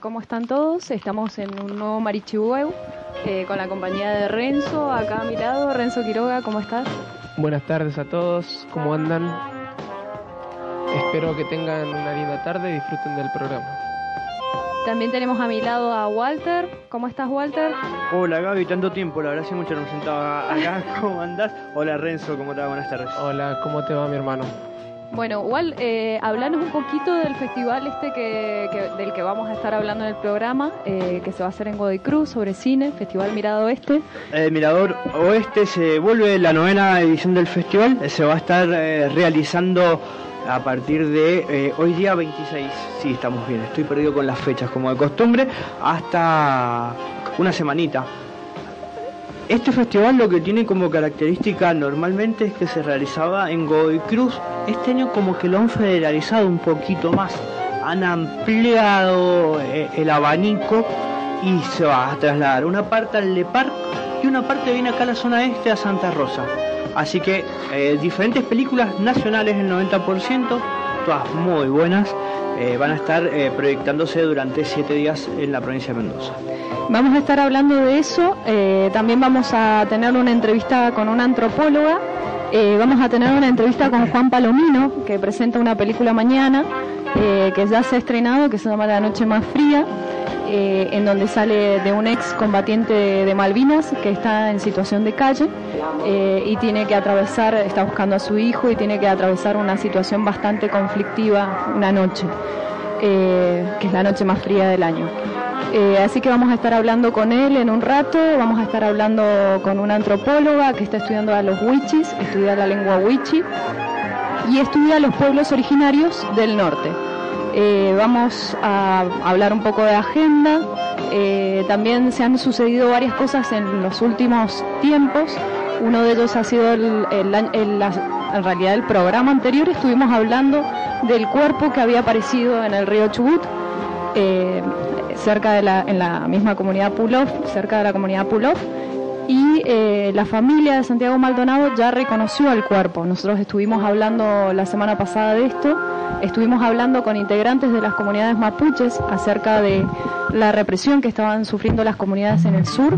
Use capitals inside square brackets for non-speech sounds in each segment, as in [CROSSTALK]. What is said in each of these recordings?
¿Cómo están todos? Estamos en un nuevo Marichihueu eh, con la compañía de Renzo, acá a mi lado. Renzo Quiroga, ¿cómo estás? Buenas tardes a todos, ¿cómo andan? Espero que tengan una linda tarde y disfruten del programa. También tenemos a mi lado a Walter. ¿Cómo estás, Walter? Hola, Gaby, tanto tiempo, la verdad hace mucho no me sentaba acá. [LAUGHS] ¿Cómo andás? Hola, Renzo, ¿cómo te va? Buenas tardes. Hola, ¿cómo te va, mi hermano? Bueno, igual, eh, hablanos un poquito del festival este que, del que vamos a estar hablando en el programa, eh, que se va a hacer en Godoy Cruz, sobre cine, Festival Mirador Oeste. El Mirador Oeste se vuelve la novena edición del festival, se va a estar eh, realizando a partir de hoy día 26, sí, estamos bien, estoy perdido con las fechas como de costumbre, hasta una semanita. Este festival lo que tiene como característica normalmente es que se realizaba en Godoy Cruz. Este año como que lo han federalizado un poquito más. Han ampliado eh, el abanico y se va a trasladar una parte al Le Parc y una parte viene acá a la zona este a Santa Rosa. Así que eh, diferentes películas nacionales, el 90%, todas muy buenas, eh, van a estar proyectándose durante siete días en la provincia de Mendoza. Vamos a estar hablando de eso. Eh, también vamos a tener una entrevista con una antropóloga. Eh, vamos a tener una entrevista con Juan Palomino, que presenta una película mañana, eh, que ya se ha estrenado, que se llama La Noche Más Fría, en donde sale de un ex combatiente de Malvinas que está en situación de calle y tiene que atravesar, está buscando a su hijo y tiene que atravesar una situación bastante conflictiva una noche, que es la noche más fría del año. Eh, así que vamos a estar hablando con él en un rato, vamos a estar hablando con una antropóloga que está estudiando a los wichis, estudia la lengua wichi y estudia los pueblos originarios del norte. Eh, vamos a hablar un poco de agenda. Eh, también se han sucedido varias cosas en los últimos tiempos. Uno de ellos ha sido el, en realidad el programa anterior. Estuvimos hablando del cuerpo que había aparecido en el río Chubut cerca de la, misma comunidad Pulov, cerca de la comunidad Pulov, y eh, la familia de Santiago Maldonado ya reconoció el cuerpo. Nosotros estuvimos hablando la semana pasada de esto, estuvimos hablando con integrantes de las comunidades mapuches acerca de la represión que estaban sufriendo las comunidades en el sur.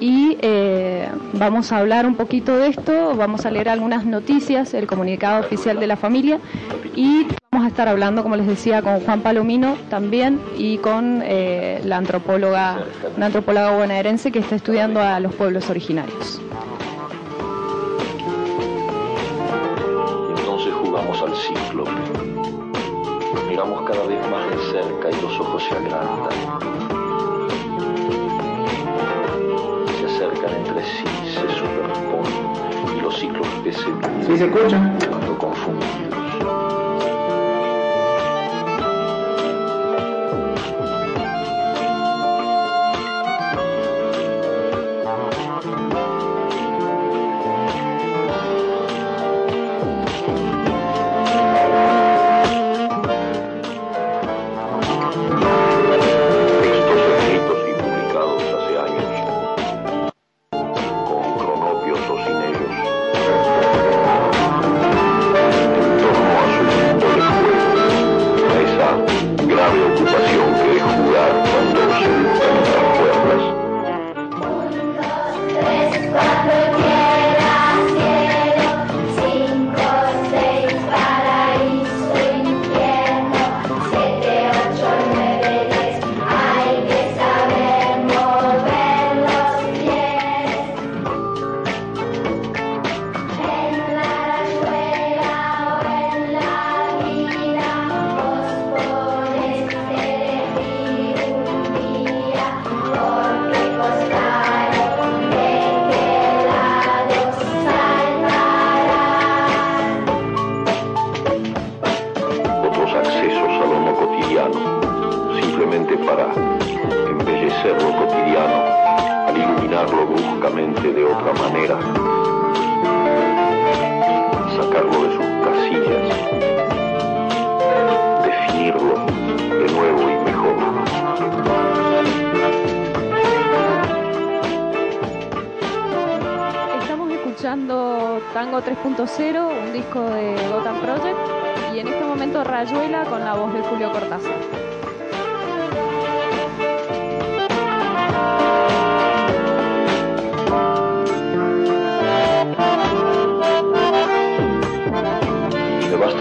Y eh, vamos a hablar un poquito de esto, vamos a leer algunas noticias, el comunicado oficial de la familia y Vamos a estar hablando, como les decía, con Juan Palomino también y con eh, la antropóloga, una antropóloga bonaerense que está estudiando a los pueblos originarios. Miramos cada vez más de cerca y los ojos se agrandan. Se acercan entre sí, se superponen y los cíclopes se... ¿Sí se escucha? Cuando confundidos.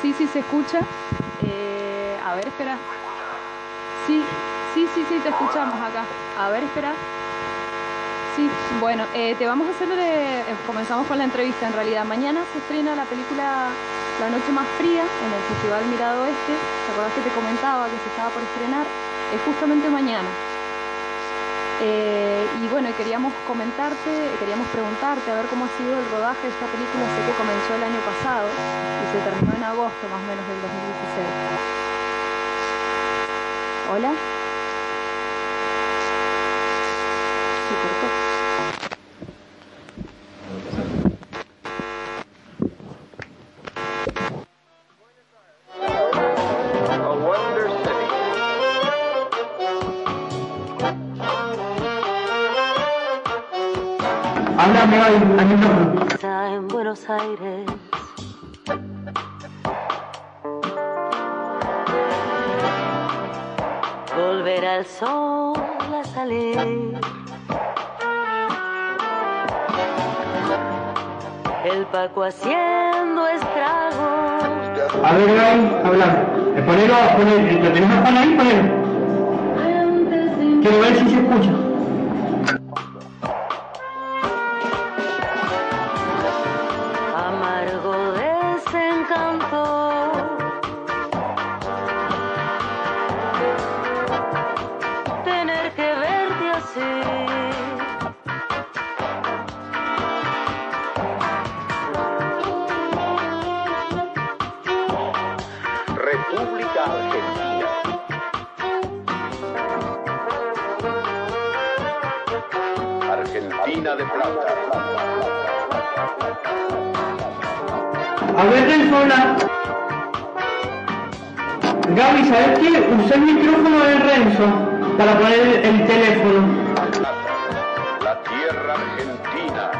sí, sí, se escucha. Eh, a ver, espera. Sí, sí, sí, sí, te escuchamos acá. A ver, espera. Sí, bueno, eh, te vamos a hacer, eh, comenzamos con la entrevista en realidad. Mañana se estrena la película La Noche Más Fría en el Festival Mirado Oeste. ¿Te acordás que te comentaba que se estaba por estrenar? Es justamente mañana. Eh, y bueno, queríamos comentarte, queríamos preguntarte a ver cómo ha sido el rodaje de esta película. Sé que comenzó el año pasado y se terminó en agosto más o menos del 2016. Hola. Paco haciendo estragos. A ver, Gaby, habla. Eh, Ponelo, ponelo, ¿lo tenés a Juan ahí? Ponelo. Quiero ver si se escucha. República Argentina. Argentina de plata. A ver, Renzo, habla. Gaby, ¿sabes qué? Usé el micrófono de Renzo para poner el teléfono. La tierra argentina.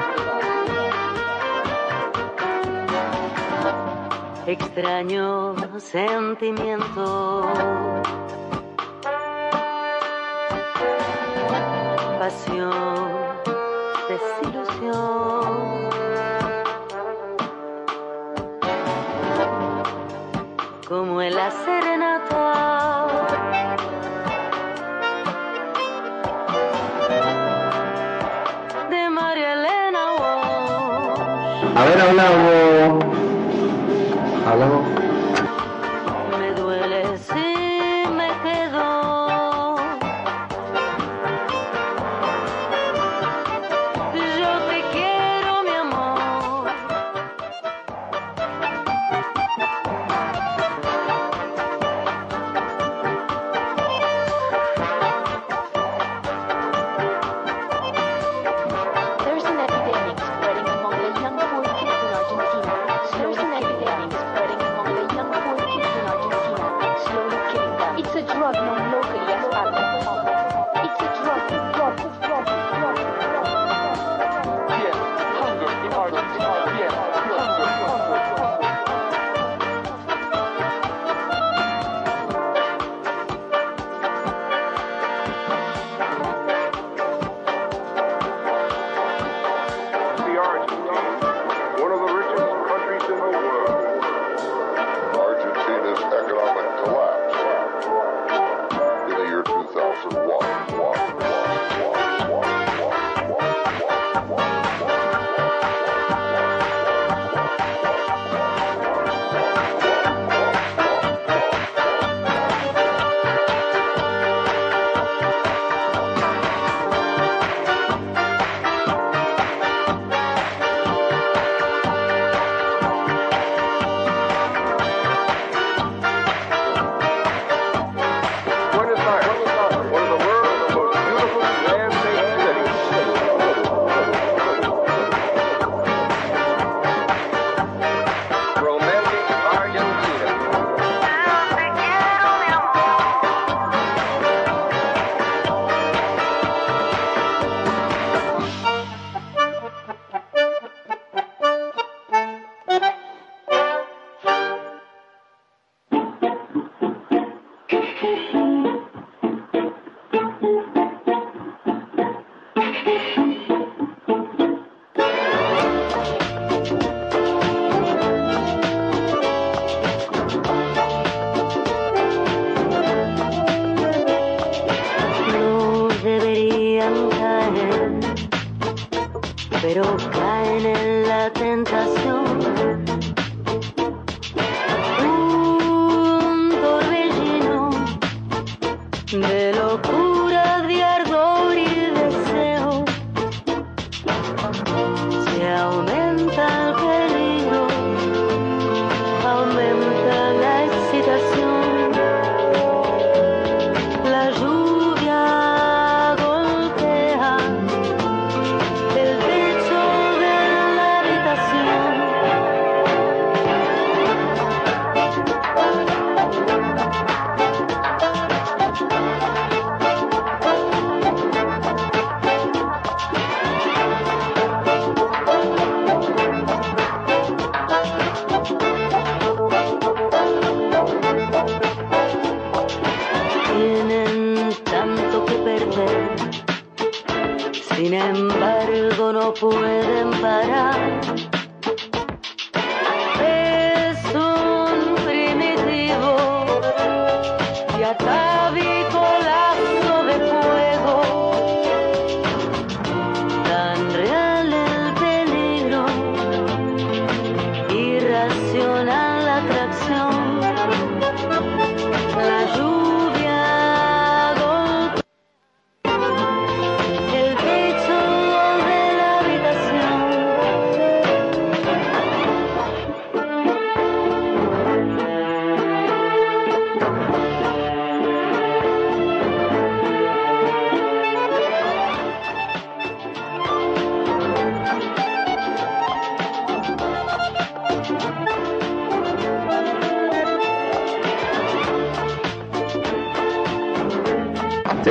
extraño sentimiento. Pasión, desilusión. Como en la serenata. De María Elena Walsh. A ver. Hablamos. Pero caen en la tentación. Un torbellino de locura,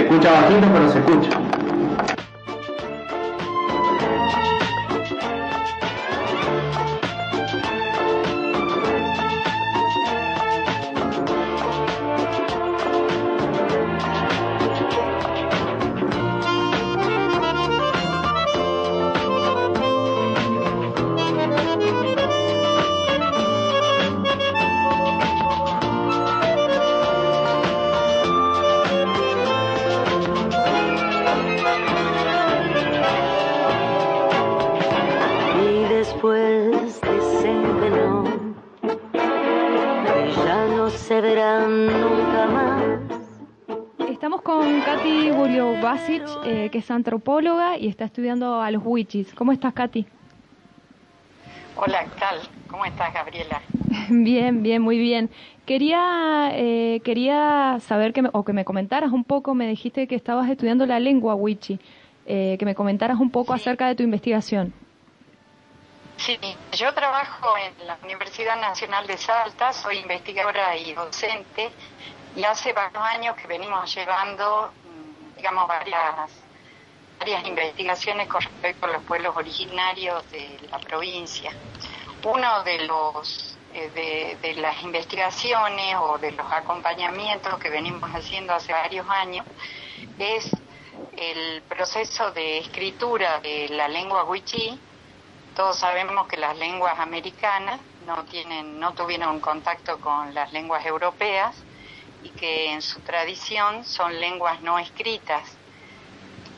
escucha bajito, pero se escucha. Que es antropóloga y está estudiando a los wichis. ¿Cómo estás, Katy? Hola, ¿qué tal? ¿Cómo estás, Gabriela? [LAUGHS] Bien, bien, muy bien. Quería, eh, quería saber que me, o que me comentaras un poco, me dijiste que estabas estudiando la lengua wichi, eh, que me comentaras un poco Sí. acerca de tu investigación. Sí, yo trabajo en la Universidad Nacional de Salta, soy investigadora y docente, y hace varios años que venimos llevando, mm, digamos, varias, varias investigaciones con respecto a los pueblos originarios de la provincia. Uno de los eh, de, de las investigaciones o de los acompañamientos que venimos haciendo hace varios años es el proceso de escritura de la lengua wichí. Todos sabemos que las lenguas americanas no tienen, no tuvieron contacto con las lenguas europeas y que en su tradición son lenguas no escritas.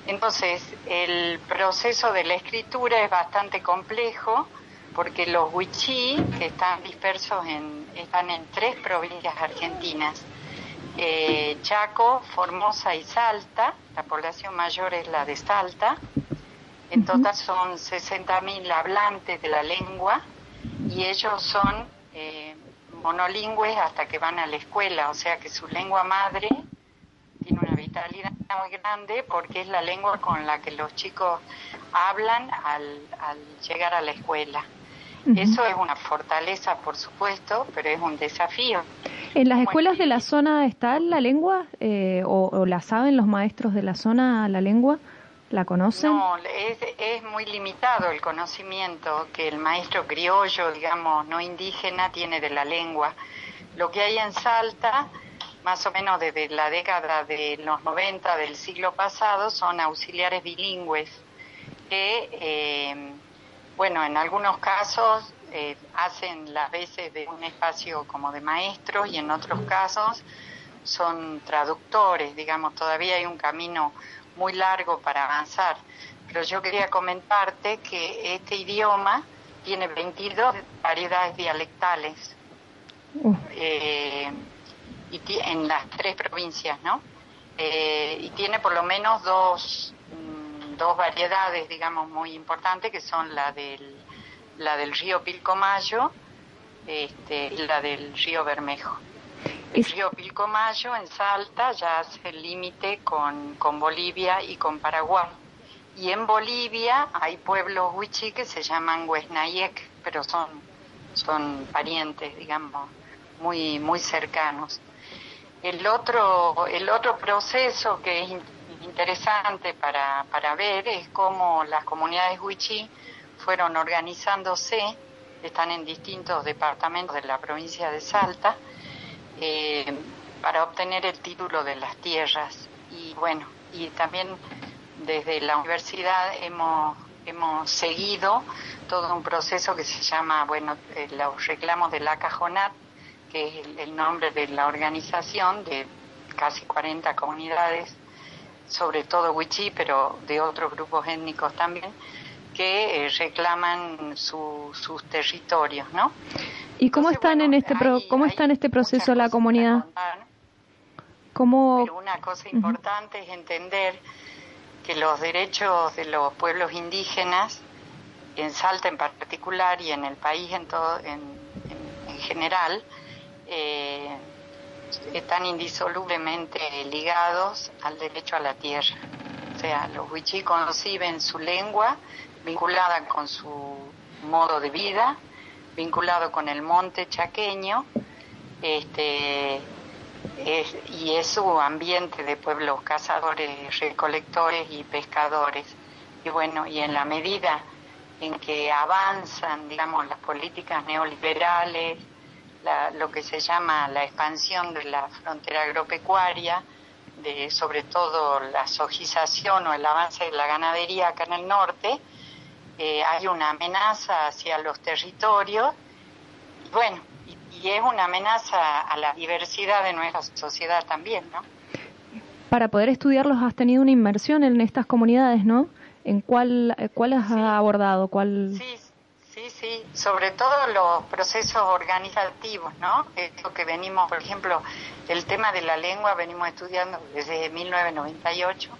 Entonces, el proceso de la escritura es bastante complejo porque los wichí, que están dispersos en, están en tres provincias argentinas, eh, Chaco, Formosa y Salta, la población mayor es la de Salta, en total son 60.000 hablantes de la lengua y ellos son eh, monolingües hasta que van a la escuela, o sea que su lengua madre vitalidad muy grande porque es la lengua con la que los chicos hablan al, al llegar a la escuela. Eso es una fortaleza, por supuesto, pero es un desafío. ¿En las Muy escuelas de la zona está la lengua? Eh, o, o la saben los maestros de la zona la lengua? ¿La conocen? No, es, es muy limitado el conocimiento que el maestro criollo, digamos, no indígena, tiene de la lengua. Lo que hay en Salta más o menos desde la década de los 90 del siglo pasado, son auxiliares bilingües que, eh, bueno, en algunos casos eh, hacen las veces de un espacio como de maestros y en otros casos son traductores, digamos, todavía hay un camino muy largo para avanzar. Pero yo quería comentarte que este idioma tiene 22 variedades dialectales eh, y ti- en las tres provincias, ¿no? Eh, y tiene por lo menos dos, mm, dos variedades, digamos, muy importantes, que son la del, la del río Pilcomayo este, y la del río Bermejo. El río Pilcomayo en Salta ya hace el límite con, con Bolivia y con Paraguay. Y en Bolivia hay pueblos huichí que se llaman Huesnayek, pero son, son parientes, digamos, muy, muy cercanos. El otro, el otro proceso que es in- interesante para, para ver es cómo las comunidades huichí fueron organizándose, están en distintos departamentos de la provincia de Salta, eh, para obtener el título de las tierras. Y bueno, y también desde la universidad hemos, hemos seguido todo un proceso que se llama, bueno, eh, los reclamos de la Cajonat, que es el, el nombre de la organización de casi 40 comunidades, sobre todo Wichí, pero de otros grupos étnicos también, que eh, reclaman su- sus territorios, ¿no? ¿Y cómo están en este pro- cómo está en este proceso la comunidad? ¿Cómo Pero una cosa importante es entender que los derechos de los pueblos indígenas, en Salta en particular y en el país en, todo, en, en- en general, eh, están indisolublemente ligados al derecho a la tierra. O sea, los huichí conciben su lengua vinculada con su modo de vida, vinculado con el monte chaqueño, este, es- y es su ambiente de pueblos cazadores, recolectores y pescadores. Y bueno, y en la medida en que avanzan, digamos, las políticas neoliberales, la- lo que se llama la expansión de la frontera agropecuaria, de sobre todo la sojización o el avance de la ganadería acá en el norte, eh, hay una amenaza hacia los territorios, y bueno, y, y es una amenaza a la diversidad de nuestra sociedad también, ¿no? para poder estudiarlos has tenido una inmersión en estas comunidades, ¿no? ¿En cuál, eh, cuál has abordado? ¿Cuál? Sí, sí, sobre todo los procesos organizativos, ¿no? Esto que venimos, por ejemplo, el tema de la lengua venimos estudiando desde 1998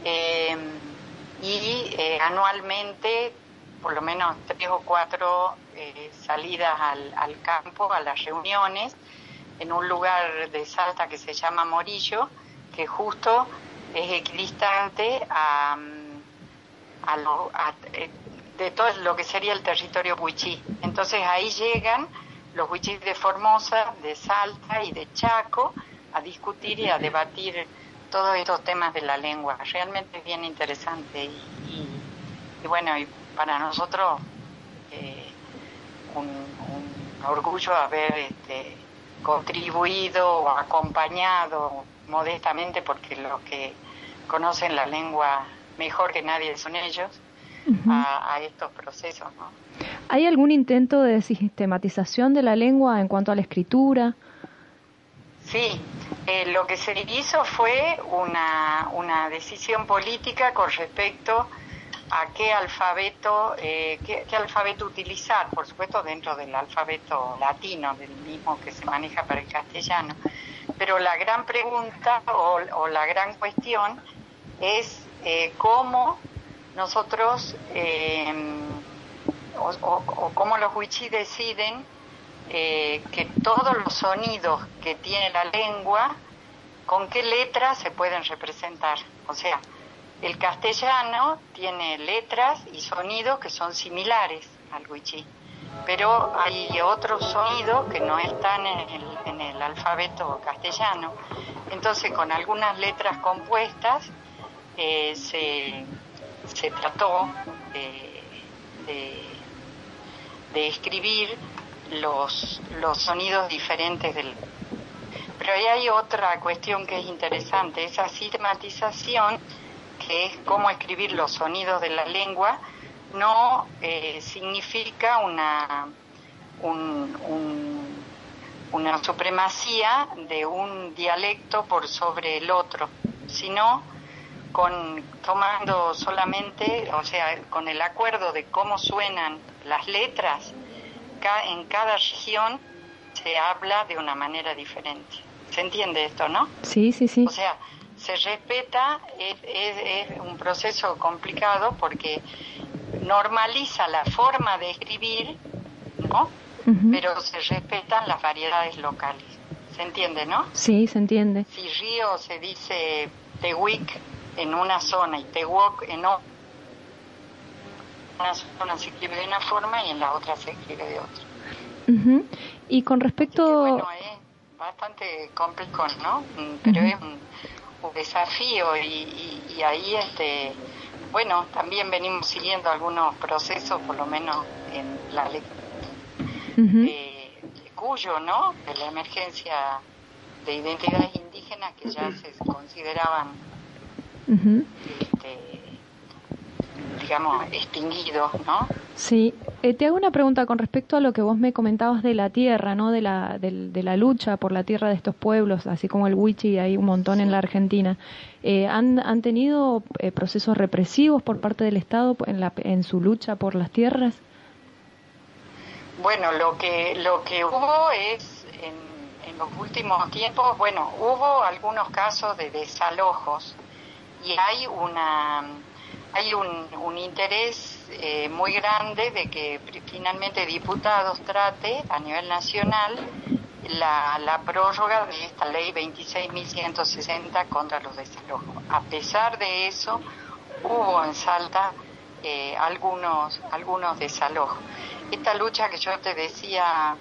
eh, y eh, anualmente por lo menos tres o cuatro eh, salidas al, campo, a las reuniones, en un lugar de Salta que se llama Morillo, que justo es equidistante a, lo- a- eh, de todo lo que sería el territorio huichí. Entonces ahí llegan los huichís de Formosa, de Salta y de Chaco a discutir y a debatir todos estos temas de la lengua. Realmente es bien interesante y, y- bueno, y para nosotros eh, un, un orgullo haber este, contribuido o acompañado modestamente, porque los que conocen la lengua mejor que nadie son ellos, a, a estos procesos. ¿no? ¿Hay algún intento de sistematización de la lengua en cuanto a la escritura? Sí, eh, lo que se hizo fue una, una decisión política con respecto a qué alfabeto, eh, qué, qué alfabeto utilizar, por supuesto dentro del alfabeto latino, del mismo que se maneja para el castellano. Pero la gran pregunta o, o la gran cuestión es eh, cómo nosotros eh, o, o- cómo los huichí deciden eh, que todos los sonidos que tiene la lengua, con qué letras se pueden representar. O sea, el castellano tiene letras y sonidos que son similares al huichí, pero hay otros sonidos que no están en el, en el alfabeto castellano. Entonces, con algunas letras compuestas eh, se, se trató de, de- escribir los, los sonidos diferentes del... pero ahí hay otra cuestión que es interesante, esa sistematización, que es cómo escribir los sonidos de la lengua, no eh, significa una, un- un- una supremacía de un dialecto por sobre el otro, sino con tomando solamente, o sea, con el acuerdo de cómo suenan las letras, ca- en cada región se habla de una manera diferente. ¿Se entiende esto, no? Sí, sí, sí. O sea, se respeta, es, es- es un proceso complicado porque normaliza la forma de escribir, ¿no? Pero se respetan las variedades locales. ¿Se entiende, no? Sí, se entiende. Si río se dice tehuic en una zona y tehuoc en o- una zona se escribe de una forma y en la otra se escribe de otra. Ujú. Y con que, respecto... bueno, es bastante complejo, ¿no? Pero es un, un desafío y, y- y ahí, este, bueno, también venimos siguiendo algunos procesos, por lo menos en la ley de, de Cuyo, ¿no? De la emergencia de identidades indígenas que ya se consideraban, Ujú. este, digamos, extinguidos, ¿no? Sí, Eh, te hago una pregunta con respecto a lo que vos me comentabas de la tierra, ¿no? De la, del- de, la lucha por la tierra de estos pueblos, así como el Wichi, hay un montón en la Argentina. Eh, ¿han, ¿Han tenido eh, procesos represivos por parte del Estado en, la, en su lucha por las tierras? Bueno, lo que lo que hubo es en, en los últimos tiempos, bueno, hubo algunos casos de desalojos y hay una hay un, un interés eh, muy grande de que finalmente diputados trate a nivel nacional la, la prórroga de esta ley 26.160 contra los desalojos. A pesar de eso, hubo en Salta eh, algunos algunos desalojos. Esta lucha que yo te decía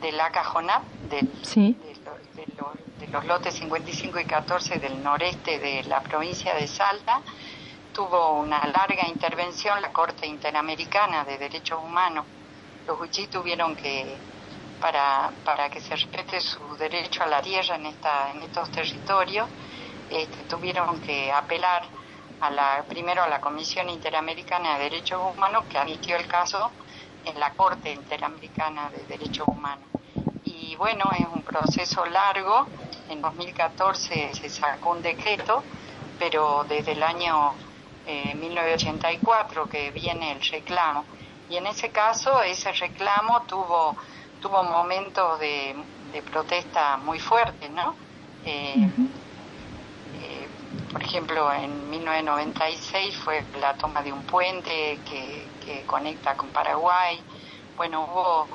de la Cajonap, del Sí. de, lo- de lo- de los lotes 55 y 14 del noreste de la provincia de Salta, tuvo una larga intervención la Corte Interamericana de Derechos Humanos. Los huichí tuvieron que, para, para que se respete su derecho a la tierra en, esta, en estos territorios, este, tuvieron que apelar a la, primero a la Comisión Interamericana de Derechos Humanos, que admitió el caso en la Corte Interamericana de Derechos Humanos. Y bueno, es un proceso largo. En 2014 se sacó un decreto, pero desde el año eh, 1984 que viene el reclamo. Y en ese caso, ese reclamo tuvo, tuvo momentos de, de protesta muy fuertes, ¿no? Eh, eh, por ejemplo, en 1996 fue la toma de un puente que, que conecta con Paraguay. Bueno, hubo,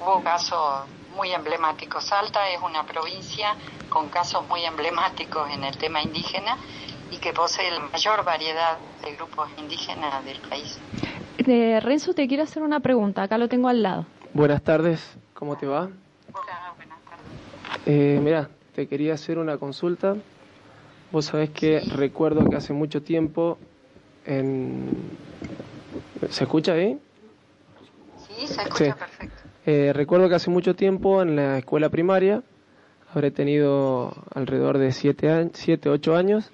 hubo casos muy emblemáticos. Salta es una provincia con casos muy emblemáticos en el tema indígena y que posee la mayor variedad de grupos indígenas del país. Eh, Renzo, te quiero hacer una pregunta, acá lo tengo al lado. Buenas tardes, ¿cómo te va? Hola, buenas tardes. Eh, mira, te quería hacer una consulta. Vos sabés que recuerdo que hace mucho tiempo en... ¿Se escucha ahí? Sí, se escucha Sí. perfecto. Eh, recuerdo que hace mucho tiempo en la escuela primaria, habré tenido alrededor de 7, 7 8 años,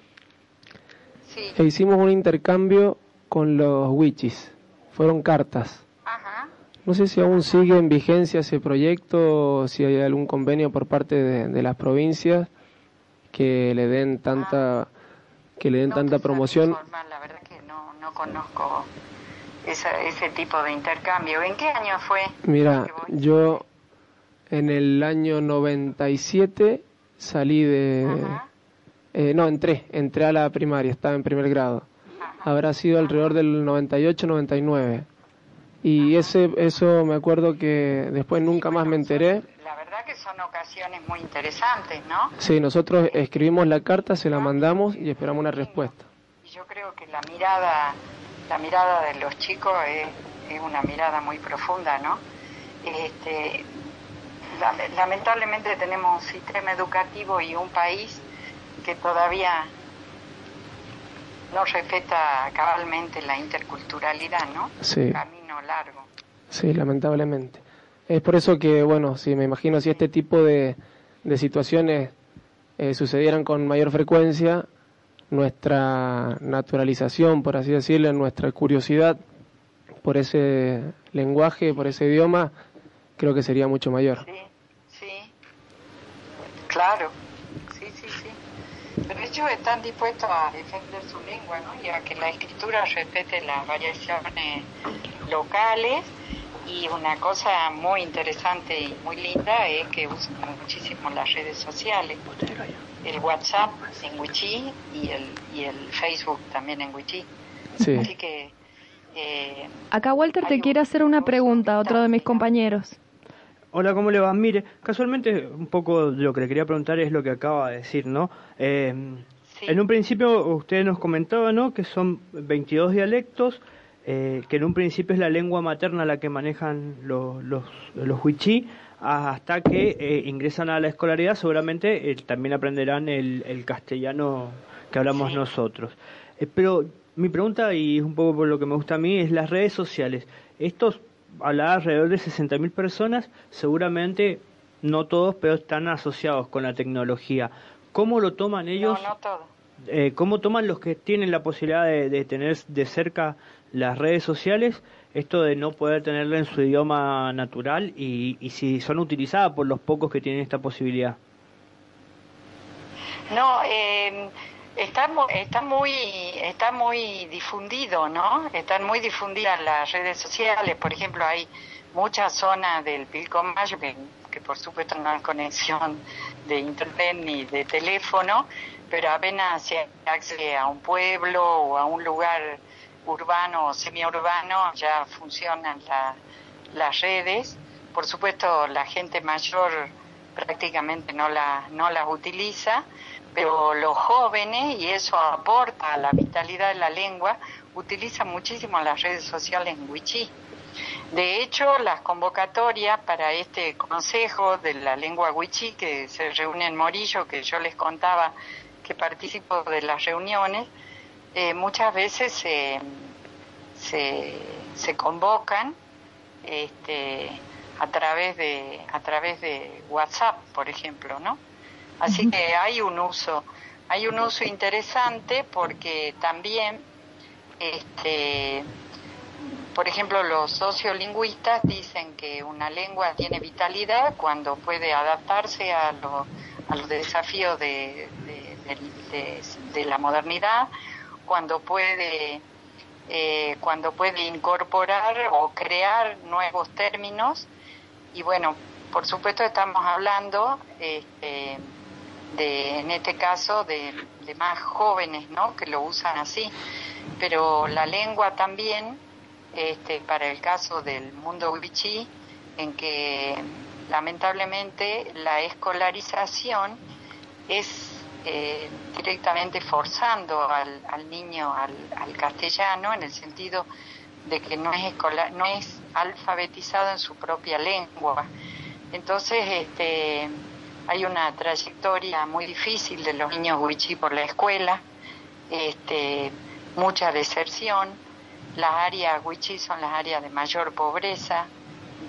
Sí. e hicimos un intercambio con los wichis. Fueron cartas. Ajá. No sé si aún sigue en vigencia ese proyecto o si hay algún convenio por parte de, de las provincias que le den tanta que le den No tanta promoción. la verdad que no, no conozco esa- ese tipo de intercambio. ¿En qué año fue? Mira, yo en el año 97 salí de eh, no, entré, entré a la primaria, estaba en primer grado. Ajá. Habrá sido alrededor del 98, 99. Y ese eso me acuerdo que después nunca más me enteré. La verdad que son ocasiones muy interesantes, ¿no? Sí, nosotros escribimos la carta, se la mandamos y esperamos una respuesta. Yo creo que la mirada, la mirada de los chicos es, es una mirada muy profunda, ¿no? Este, lame- lamentablemente tenemos un sistema educativo y un país que todavía no respeta cabalmente la interculturalidad, ¿no? Sí. Un camino largo. Sí, lamentablemente. Es por eso que, bueno, sí, me imagino si este tipo de, de situaciones eh, sucedieran con mayor frecuencia, nuestra naturalización, por así decirlo, nuestra curiosidad por ese lenguaje, por ese idioma, creo que sería mucho mayor. Sí, sí, claro, sí, sí, sí. Pero ellos están dispuestos a defender su lengua, ¿no? Y a que la escritura respete las variaciones locales. Y una cosa muy interesante y muy linda es que usan muchísimo las redes sociales. El WhatsApp en Wichí y el, y el Facebook también en Wichí. Sí. Así que... eh, Acá Walter te quiere hacer una pregunta, otro de mis compañeros. Hola, ¿cómo le va? Mire, casualmente un poco de lo que le quería preguntar es lo que acaba de decir, ¿no? Eh, Sí. En un principio usted nos comentaba, ¿no? Que son 22 dialectos, eh, que en un principio es la lengua materna la que manejan los, los, los huichí, hasta que eh, ingresan a la escolaridad seguramente eh, también aprenderán el, el castellano que hablamos Sí. nosotros. Pero mi pregunta, y es un poco por lo que me gusta a mí, es las redes sociales. Estos, hablaba alrededor de 60.000 personas, seguramente no todos, pero están asociados con la tecnología. ¿Cómo lo toman ellos? No, no todo. eh, ¿Cómo toman los que tienen la posibilidad de, de tener de cerca las redes sociales esto de no poder tenerla en su idioma natural y, y si son utilizadas por los pocos que tienen esta posibilidad? No, eh, está, está muy está muy difundido, ¿no? Están muy difundidas las redes sociales. Por ejemplo, hay muchas zonas del Pilcomayo que, que por supuesto no hay conexión de internet ni de teléfono, pero apenas se accede a un pueblo o a un lugar urbano o semiurbano ya funcionan la- las redes. Por supuesto, la gente mayor prácticamente no, la, no las utiliza, pero los jóvenes, y eso aporta a la vitalidad de la lengua, utilizan muchísimo las redes sociales en Wichí. De hecho, las convocatorias para este consejo de la lengua wichí que se reúne en Morillo, que yo les contaba que participo de las reuniones, eh, muchas veces se, se, se convocan este, a través de a través de WhatsApp, por ejemplo, ¿no? Así que hay un uso, hay un uso interesante porque también este por ejemplo, los sociolingüistas dicen que una lengua tiene vitalidad cuando puede adaptarse a, lo- a los desafíos de, de- de- de- de la modernidad, cuando puede, eh, cuando puede incorporar o crear nuevos términos. Y bueno, por supuesto estamos hablando este, de, en este caso, de, de más jóvenes, ¿no? Que lo usan así. Pero la lengua también este, para el caso del mundo wichí, en que lamentablemente la escolarización es eh, directamente forzando al, niño al, al castellano en el sentido de que no es escolar, no es alfabetizado en su propia lengua. Entonces, este, hay una trayectoria muy difícil de los niños wichí por la escuela, este, mucha deserción. Las áreas wichí son las áreas de mayor pobreza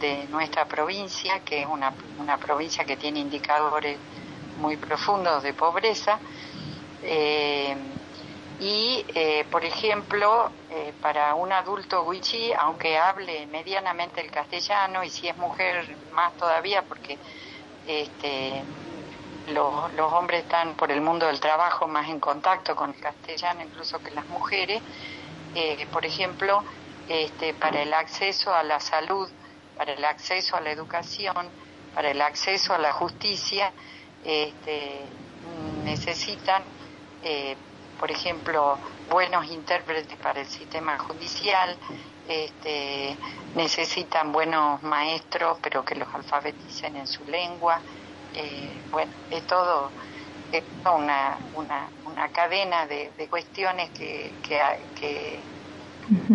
de nuestra provincia, que es una, una provincia que tiene indicadores muy profundos de pobreza. Eh, y, eh, por ejemplo, eh, para un adulto wichí, aunque hable medianamente el castellano, y si es mujer más todavía, porque este, los, hombres están por el mundo del trabajo más en contacto con el castellano incluso que las mujeres, por ejemplo, este, para el acceso a la salud, para el acceso a la educación, para el acceso a la justicia, este, necesitan, eh, por ejemplo, buenos intérpretes para el sistema judicial, este, necesitan buenos maestros, pero que los alfabeticen en su lengua. Eh, bueno, es todo es una, una, una cadena de, de cuestiones que, que, que,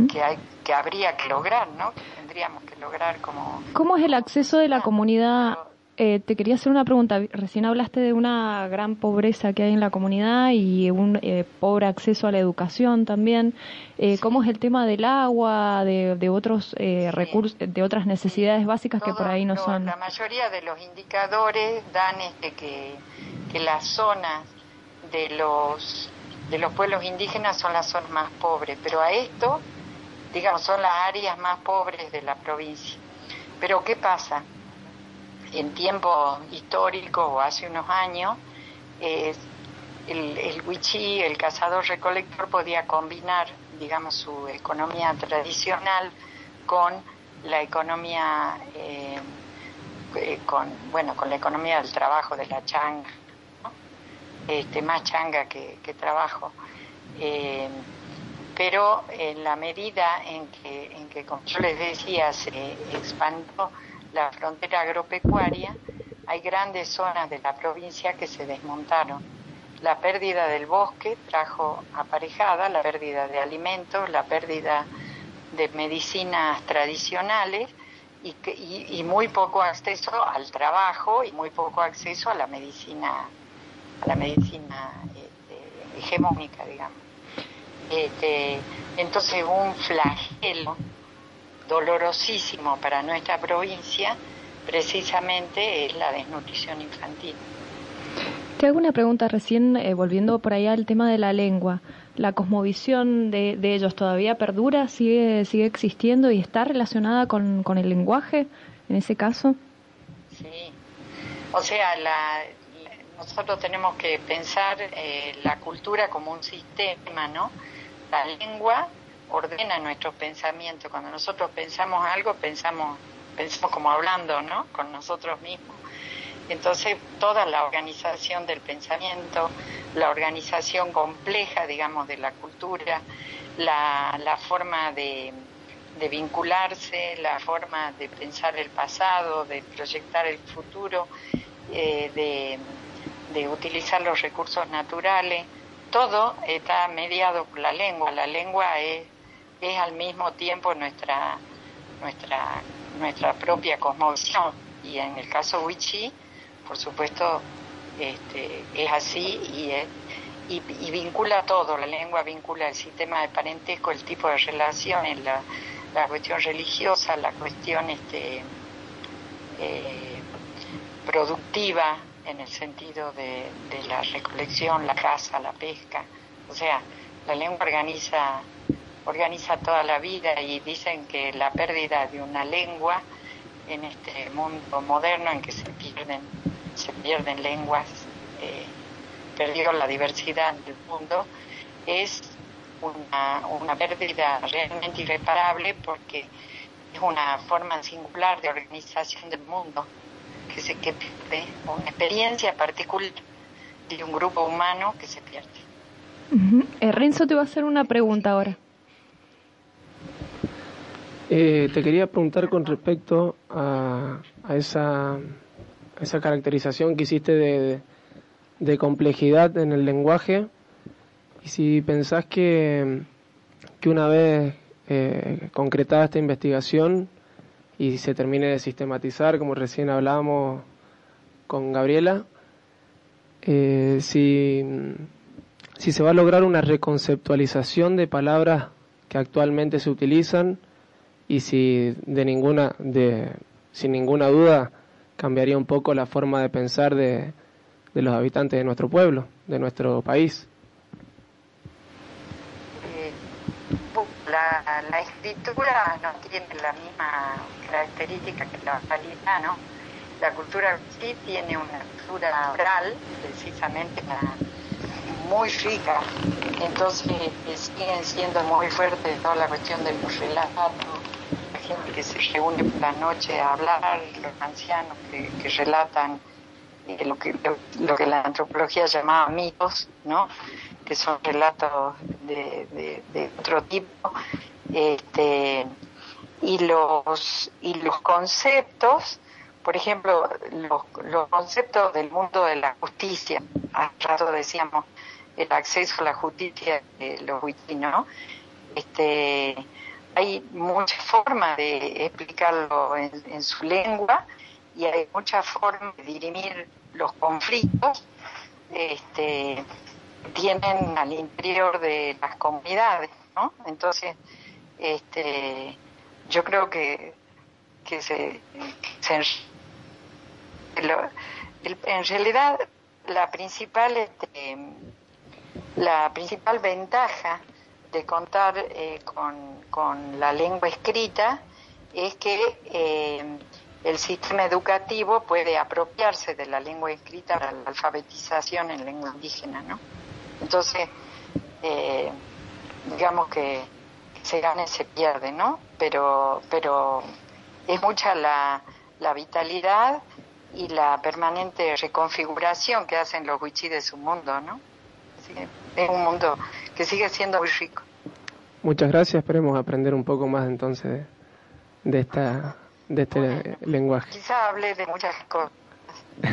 que, hay, que habría que lograr, ¿no? Que tendríamos que lograr como... ¿Cómo es el acceso de la comunidad? Eh, te quería hacer una pregunta. Recién hablaste de una gran pobreza que hay en la comunidad y un eh, pobre acceso a la educación también. Eh, ¿Cómo es el tema del agua, de, de otros eh, recursos, de otras necesidades básicas que por ahí no lo- son? La mayoría de los indicadores dan este que, que las zonas de los de los pueblos indígenas son las zonas más pobres, pero a esto, digamos, son las áreas más pobres de la provincia. Pero ¿qué pasa? En tiempo histórico o hace unos años, el, el huichí, el cazador-recolector, podía combinar, digamos, su economía tradicional con la economía, eh, eh, con, bueno, con la economía del trabajo, de la changa, ¿no? este, más changa que, que trabajo. Eh, pero en la medida en que, en que, como yo les decía, se expandió la frontera agropecuaria, hay grandes zonas de la provincia que se desmontaron. La pérdida del bosque trajo aparejada la pérdida de alimentos, la pérdida de medicinas tradicionales y, y muy poco acceso al trabajo y muy poco acceso a la medicina, a la medicina este, hegemónica, digamos. Este, entonces un flagelo dolorosísimo para nuestra provincia precisamente es la desnutrición infantil. Te hago una pregunta recién, eh, volviendo por allá al tema de la lengua. ¿La cosmovisión de, de ellos todavía perdura, sigue, sigue existiendo y está relacionada con, con el lenguaje en ese caso? Sí. O sea, la, la- nosotros tenemos que pensar eh, la cultura como un sistema, ¿no? La lengua ordena nuestros pensamientos. Cuando nosotros pensamos algo, pensamos, pensamos como hablando, ¿no? Con nosotros mismos. Entonces, toda la organización del pensamiento, la organización compleja, digamos, de la cultura, la, la forma de, de vincularse, la forma de pensar el pasado, de proyectar el futuro, eh, de, de utilizar los recursos naturales, todo está mediado por la lengua. La lengua es, es al mismo tiempo nuestra, nuestra, nuestra propia cosmovisión. Y en el caso Wichi, por supuesto, este, es así y, es- y, y vincula todo. La lengua vincula el sistema de parentesco, el tipo de relaciones, la, la cuestión religiosa, la cuestión este, eh, productiva en el sentido de, de la recolección, la caza, la pesca. O sea, la lengua organiza, organiza toda la vida y dicen que la pérdida de una lengua en este mundo moderno en que se pierden, se pierden lenguas, eh, perdió la diversidad del mundo, es una, una pérdida realmente irreparable porque es una forma singular de organización del mundo que se que pierde, una experiencia particular de un grupo humano que se pierde. Eh, Renzo te va a hacer una pregunta ahora. Eh, te quería preguntar con respecto a, a esa, esa caracterización que hiciste de, de complejidad en el lenguaje. Y si pensás que, que una vez eh, concretada esta investigación y se termine de sistematizar, como recién hablábamos con Gabriela, eh, si, si se va a lograr una reconceptualización de palabras que actualmente se utilizan y si de ninguna de sin ninguna duda cambiaría un poco la forma de pensar de, de los habitantes de nuestro pueblo, de nuestro país. Eh, la, la escritura no tiene la misma característica que la oralidad, ¿no? La cultura sí tiene una cultura oral, precisamente la- muy rica, entonces eh, siguen siendo muy fuertes toda la cuestión de los que se reúne por la noche a hablar, los ancianos que, relatan eh, lo, que, lo, que la antropología llamaba mitos, ¿no? que son relatos de, otro tipo, este, y los y los conceptos, por ejemplo, los, los conceptos del mundo de la justicia, hace rato decíamos el acceso a la justicia de los wikis, ¿no? Este, hay muchas formas de explicarlo en, en su lengua y hay muchas formas de dirimir los conflictos este, tienen al interior de las comunidades, ¿no? Entonces, este, yo creo que, que se, lo- en realidad la principal este, la principal ventaja de contar eh, con, con la lengua escrita es que eh, el sistema educativo puede apropiarse de la lengua escrita para la alfabetización en lengua indígena, ¿no? Entonces, eh, digamos que se gana y se pierde, ¿no? Pero, pero es mucha la, la vitalidad y la permanente reconfiguración que hacen los wichí de su mundo, ¿no? Así que es un mundo que sigue siendo muy rico. Muchas gracias, esperemos aprender un poco más entonces de esta de este lenguaje. Quizá hable de muchas cosas.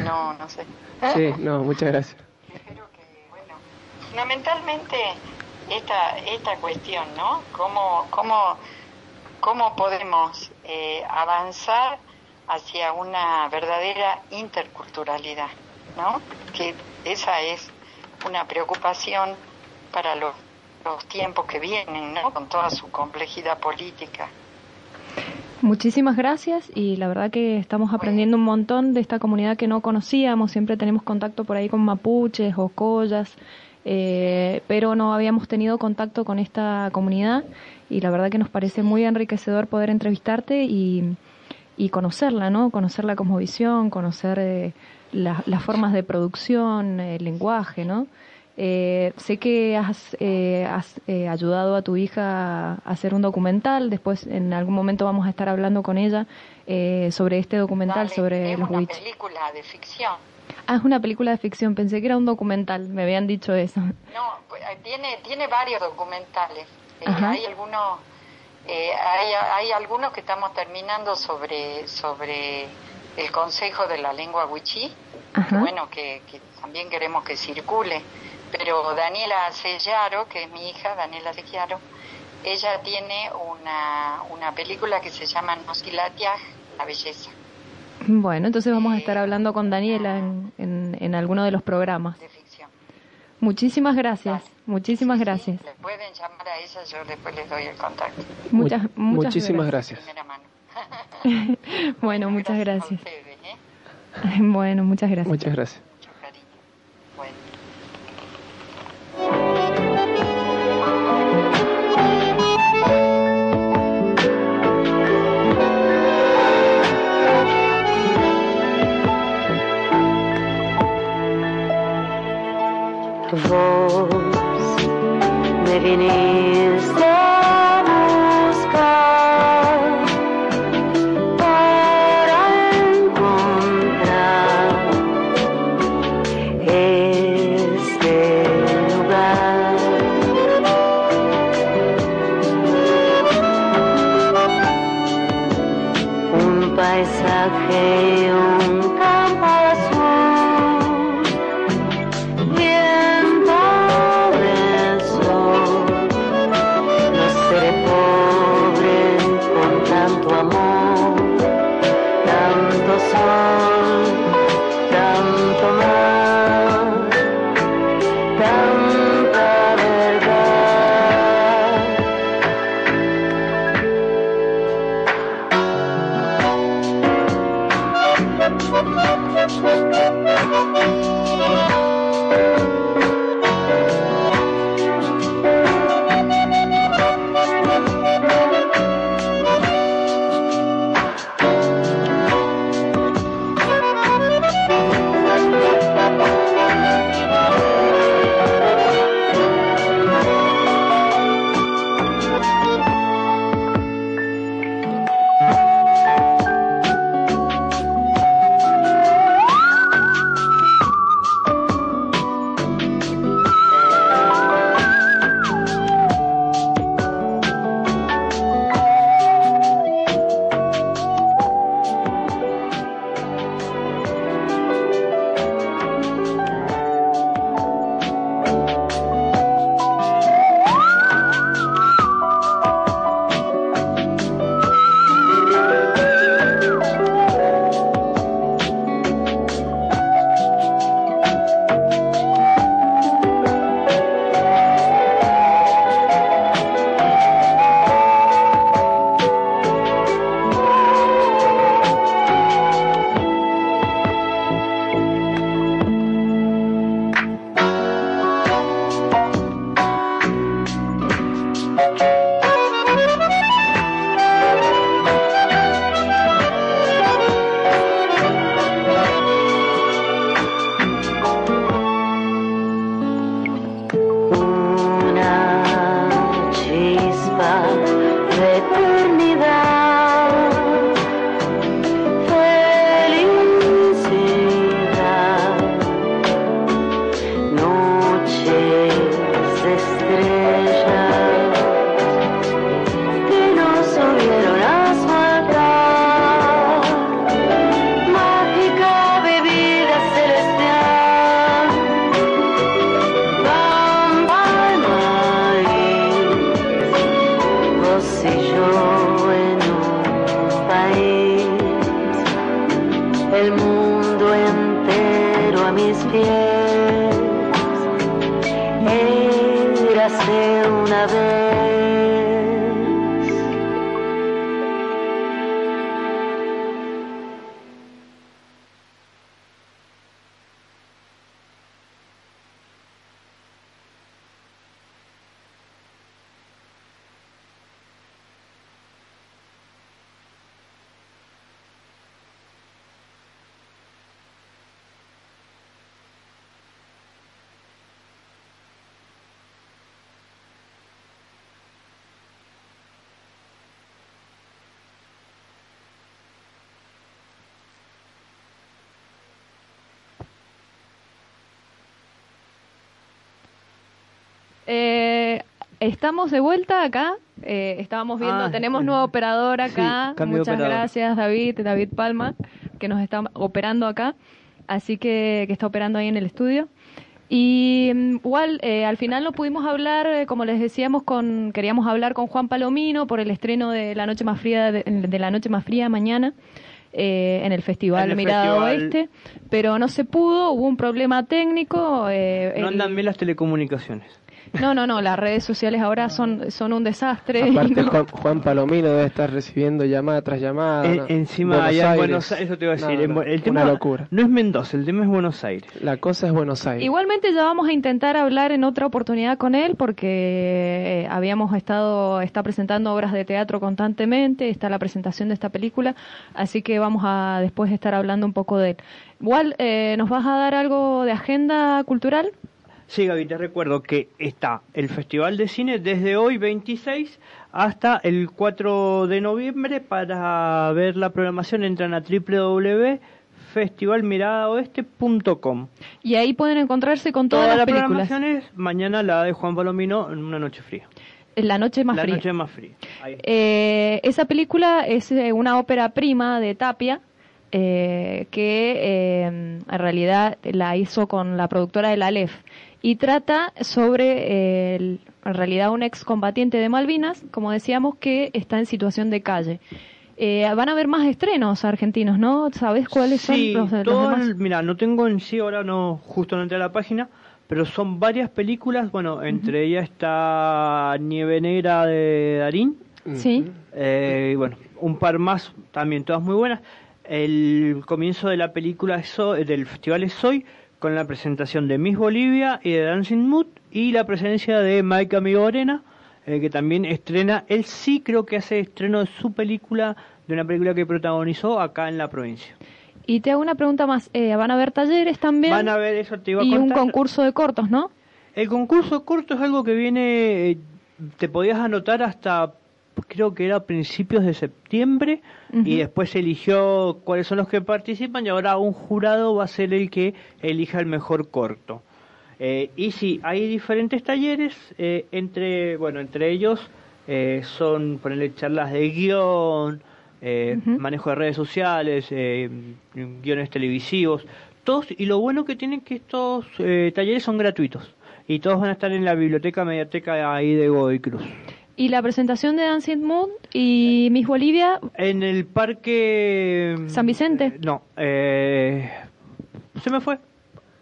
No, no sé. [LAUGHS] Sí, no, muchas gracias. Espero que, bueno, fundamentalmente esta, esta cuestión, ¿no? ¿Cómo, cómo, cómo podemos eh, avanzar hacia una verdadera interculturalidad, ¿no? Que esa es una preocupación para los, los tiempos que vienen, ¿no? Con toda su complejidad política. Muchísimas gracias y la verdad que estamos aprendiendo un montón de esta comunidad que no conocíamos, siempre tenemos contacto por ahí con mapuches o collas, eh, pero no habíamos tenido contacto con esta comunidad y la verdad que nos parece muy enriquecedor poder entrevistarte y, y conocerla, ¿no? Conocer la cosmovisión, conocer eh, la- las formas de producción, el lenguaje, ¿no? Eh, sé que has, eh, has eh, ayudado a tu hija a hacer un documental. Después, en algún momento, vamos a estar hablando con ella eh, sobre este documental, Dale, sobre es los una película de ficción. Ah, es una película de ficción. Pensé que era un documental. Me habían dicho eso. No, pues, eh, tiene, tiene varios documentales. Eh, hay algunos eh, hay, hay algunos que estamos terminando sobre sobre el Consejo de la Lengua Wichí, bueno, que, que también queremos que circule. Pero Daniela Sellaro, que es mi hija, Daniela Sellaro, ella tiene una, una película que se llama Nosilatiaj, la belleza, Bueno, entonces vamos a estar hablando con Daniela en, en, en alguno de los programas. de ficción. Muchísimas gracias. Muchísimas gracias. Le pueden llamar a ella, yo después les doy el contacto. Muchas, Mu- muchas muchísimas gracias. Mano. [LAUGHS] Bueno, muchas gracias. ustedes, ¿eh? [LAUGHS] Bueno, muchas gracias. Muchas gracias. Vos me viniste estamos de vuelta acá. eh, estábamos viendo, Ah, tenemos nuevo operador acá. sí, Muchas operador. gracias, David, David Palma, que nos está operando acá. Así que, que está operando ahí en el estudio. Y mm, igual, eh, al final no pudimos hablar, eh, como les decíamos, con queríamos hablar con Juan Palomino por el estreno de La Noche Más Fría, de, de La Noche Más Fría mañana. eh, en el Festival En el Mirada festival. Oeste, pero no se pudo, hubo un problema técnico. eh, No el- andan bien las telecomunicaciones. No, no, no, las redes sociales ahora son, son un desastre. Aparte, No. [LAUGHS] Juan, Juan Palomino debe estar recibiendo llamada tras llamada. En- ¿no? encima Buenos allá en Aires. Buenos Aires, eso te iba a decir. No, en el tema una locura. no es Mendoza, el tema es Buenos Aires. La cosa es Buenos Aires. Igualmente ya vamos a intentar hablar en otra oportunidad con él porque eh, habíamos estado, está presentando obras de teatro constantemente, está la presentación de esta película, así que vamos a después estar hablando un poco de él. Igual, eh, ¿nos vas a dar algo de agenda cultural? Sí, Gaby, te recuerdo que está el Festival de Cine desde hoy 26 hasta el 4 de noviembre. Para ver la programación entran a www.festivalmiradaoeste.com. Y ahí pueden encontrarse con todas, Todas las las películas. programaciones, mañana la de Juan Palomino en una noche fría. En La Noche Más la Fría. noche más fría. Eh, esa película es eh, una ópera prima de Tapia, eh, que eh, en realidad la hizo con la productora de la Aleph y trata sobre eh, el- en realidad un excombatiente de Malvinas, como decíamos, que está en situación de calle. Eh, van a haber más estrenos argentinos, ¿no? ¿Sabes cuáles Sí, son los, los todo demás? el- mira, no tengo en sí, ahora no, justo no entré a la página, pero son varias películas, bueno, entre ellas está Nieve Negra de Darín, Sí. eh, y bueno, un par más, también todas muy buenas. El comienzo de la película es So- del festival es hoy, con la presentación de Miss Bolivia y de Dancing Mood, y la presencia de Mike Amigo Arena, eh, que también estrena, él sí creo que hace estreno de su película, de una película que protagonizó acá en la provincia. Y te hago una pregunta más. Eh, ¿Van a haber talleres también? Van a ver eso, te iba a y un concurso de cortos, ¿no? El concurso corto es algo que viene, eh, te podías anotar hasta, creo que era a principios de septiembre, y después se eligió cuáles son los que participan, y ahora un jurado va a ser el que elija el mejor corto. Eh, y sí, hay diferentes talleres, eh, entre, bueno, entre ellos eh, son ponerle charlas de guion, eh, Ujú. manejo de redes sociales, eh, guiones televisivos, todos, y lo bueno que tienen que estos eh, talleres son gratuitos, y todos van a estar en la biblioteca mediateca ahí de Godoy Cruz. Y la presentación de Dancing Moon y Miss Bolivia, En el parque... ¿San Vicente? eh, no, eh, se me fue.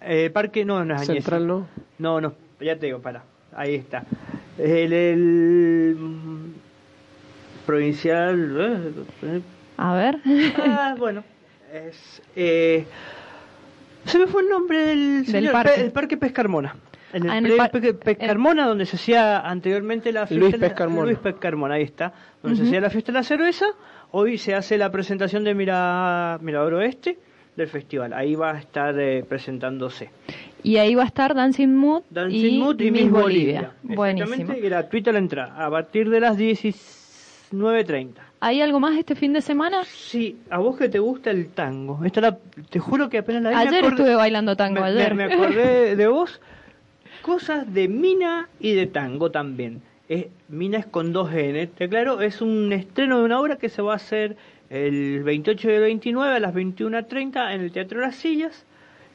Eh, parque, no, no es Añeza. Central, ¿no? No, no, ya te digo, para. Ahí está. El, el, mm, provincial. eh, a ver. ah, bueno. Es, eh, se me fue el nombre del, señor, parque. Pe- el Parque Pescarmona. En el, Ah, el pre- Pe- Pescarmona, donde se hacía anteriormente la fiesta. Luis Pescarmona. Luis Pescarmona, ahí está. Donde se Ujú. hacía la fiesta de la cerveza. Hoy se hace la presentación de Mira, Mirador Oeste del festival. Ahí va a estar eh, presentándose. Y ahí va a estar Dancing Mood Dancing y, Mood y Miss Bolivia. Bolivia. Buenísimo. Gratuita la entrada. A partir de las 19.30. ¿Hay algo más este fin de semana? Sí, a vos que te gusta el tango. Esta la, te juro que apenas la vi, Ayer acordé- estuve bailando tango, me, ayer. me- me acordé de vos. [LAUGHS] Cosas de Mina y de tango también. Es, Mina es con dos N, te aclaro, es un estreno de una obra que se va a hacer el 28 y el 29 a las 21.30 en el Teatro Las Sillas.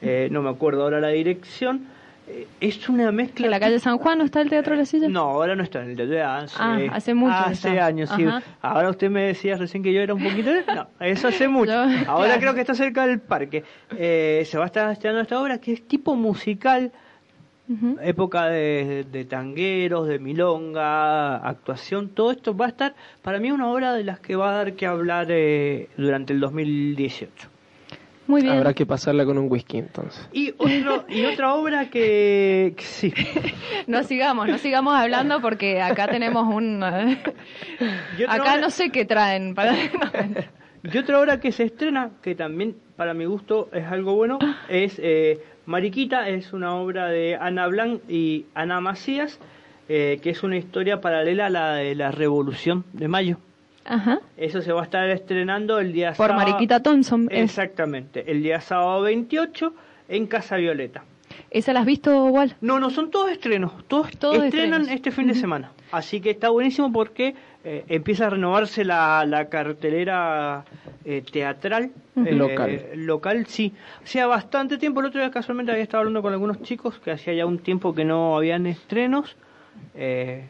Eh, no me acuerdo ahora la dirección. Eh, es una mezcla. ¿En la calle San Juan no está el Teatro de la Silla? No, ahora no está en el teatro. Hace, Ah, hace mucho Hace años, sí. Ahora usted me decía recién que yo era un poquito. No, eso hace [LAUGHS] mucho. Yo- ahora claro. creo que está cerca del parque. Eh, se va a estar estrenando esta obra que es tipo musical. Ujú. época de, de tangueros, de milonga, actuación, todo esto va a estar, para mí, una obra de las que va a dar que hablar eh, durante el 2018. Muy bien. Habrá que pasarla con un whisky entonces. Y, otro, y otra obra que, que sí, [LAUGHS] No sigamos, no sigamos hablando porque acá tenemos un... Acá obra- no sé qué traen para... [LAUGHS] y otra obra que se estrena, que también para mi gusto es algo bueno, es eh, Mariquita, es una obra de Ana Blanc y Ana Macías, eh, que es una historia paralela a la de la Revolución de Mayo. Ajá. Eso se va a estar estrenando el día Por sábado- Mariquita Thompson. Exactamente, el día sábado 28 en Casa Violeta. ¿Esa la has visto, Wal? No, no, son todos estrenos, todos, Todos estrenan estrenos. este fin de semana. Así que está buenísimo porque eh, empieza a renovarse la, la cartelera eh, teatral. Eh, Local. Local, sí. Hacía bastante tiempo, el otro día casualmente había estado hablando con algunos chicos que hacía ya un tiempo que no habían estrenos. Eh,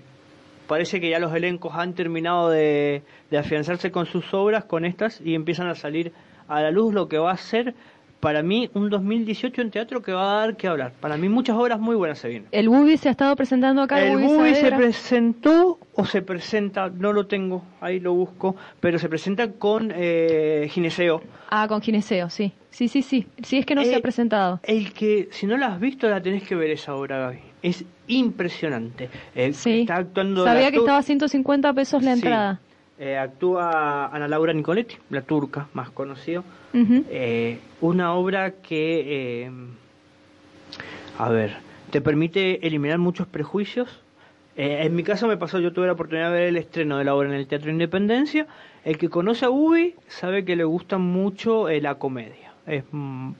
parece que ya los elencos han terminado de, de afianzarse con sus obras, con estas, y empiezan a salir a la luz lo que va a ser, para mí, un 2018 en teatro que va a dar que hablar. Para mí, muchas obras muy buenas se vienen. El Bubi se ha estado presentando acá. El Bubi Bubi se presentó o se presenta, no lo tengo, ahí lo busco, pero se presenta con eh, Gineceo. Ah, con Gineseo, sí. Sí, sí, sí. Sí, es que no se Eh, ha presentado. El que, si no la has visto, la tenés que ver esa obra, Gaby. Es impresionante. Eh, Sí. Está actuando Sabía que estaba a 150 pesos la entrada. Eh, actúa Ana Laura Nicoletti, la turca más conocida. Eh, una obra que, eh, a ver, te permite eliminar muchos prejuicios. Eh, en mi caso me pasó, yo tuve la oportunidad de ver el estreno de la obra en el Teatro Independencia. El que conoce a Ubi sabe que le gusta mucho eh, la comedia. Es, mm,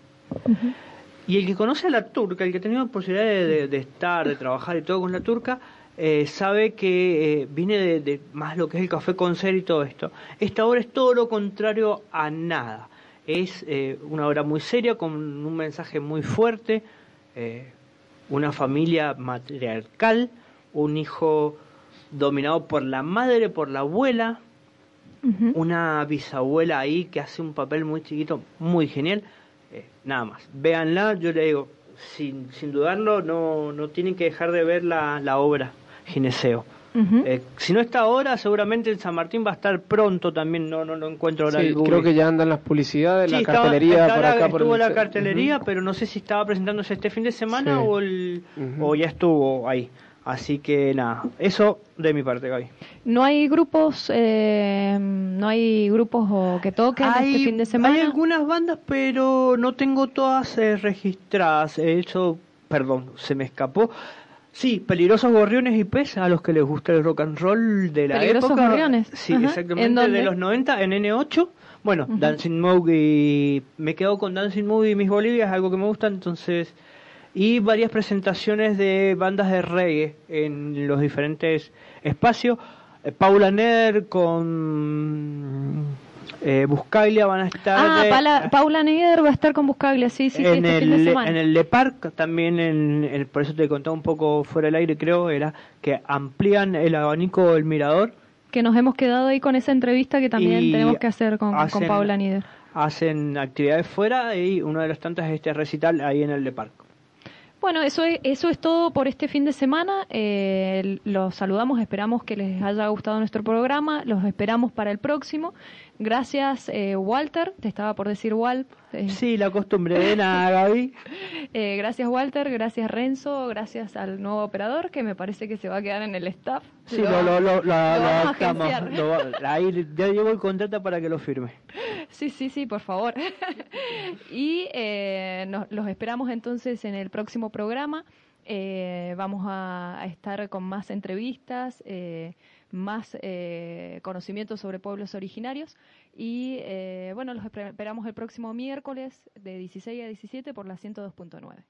Y el que conoce a la turca, el que ha tenido posibilidad de, de- de estar, de trabajar y todo con la turca, eh, sabe que eh, viene de, de más lo que es el café con ser y todo esto. Esta obra es todo lo contrario a nada. Es una obra muy seria, con un mensaje muy fuerte, una familia matriarcal, un hijo dominado por la madre, por la abuela, una bisabuela ahí que hace un papel muy chiquito, muy genial. Eh, nada más, véanla, yo le digo, sin, sin dudarlo, no, no tienen que dejar de ver la, la obra, Gineceo. Ujú. Eh, si no está ahora, seguramente en San Martín va a estar pronto también, no, no lo encuentro ahora. Sí, creo que ya andan las publicidades, Sí, la estaba- cartelería por acá. por estuvo el- la cartelería, pero no sé si estaba presentándose este fin de semana Sí. o, el, o ya estuvo ahí. Así que nada, eso de mi parte, Gaby. No hay grupos, eh, no hay grupos o que toquen Hay, este fin de semana. hay algunas bandas, pero no tengo todas eh, registradas. Eso, perdón, se me escapó. Sí, Peligrosos Gorriones y Pez, a los que les gusta el rock and roll de la Peligrosos época. Gorriones, Sí, ajá. ¿En exactamente, dónde? de los 90 en N8. Bueno. Dancing Moog y... Me quedo con Dancing Moog y Miss Bolivia, es algo que me gusta, entonces... Y varias presentaciones de bandas de reggae en los diferentes espacios. Eh, Paula Neder con eh, Buscaglia van a estar Ah, de- Paula, Paula Neder va a estar con Buscaglia, sí, sí, sí, en, este fin de el, semana. en el Le Parc, también en, en- por eso te contaba un poco fuera del aire, creo, era que amplían el abanico del mirador, Que nos hemos quedado ahí con esa entrevista que también tenemos que hacer con, con hacen- Paula Neder. hacen actividades fuera y una de las tantas es este recital ahí en el Le Parc. Bueno, eso es, eso es todo por este fin de semana. Eh, los saludamos, esperamos que les haya gustado nuestro programa, los esperamos para el próximo. Gracias, eh, Walter, te estaba por decir Wal. eh, Sí, la costumbre de nada, Gaby. [LAUGHS] eh, gracias, Walter, gracias, Renzo, gracias al nuevo operador que me parece que se va a quedar en el staff. Sí, Lo- lo, lo, lo, lo- lo vamos a. Lo ahí ya llevo el contrato para que lo firme. [LAUGHS] Sí, sí, sí, por favor. [LAUGHS] y eh, nos- los esperamos entonces en el próximo programa. Eh, vamos a, a estar con más entrevistas, eh, más eh, conocimientos sobre pueblos originarios. Y eh, bueno, los espe- esperamos el próximo miércoles de 16 a 17 por la 102.9.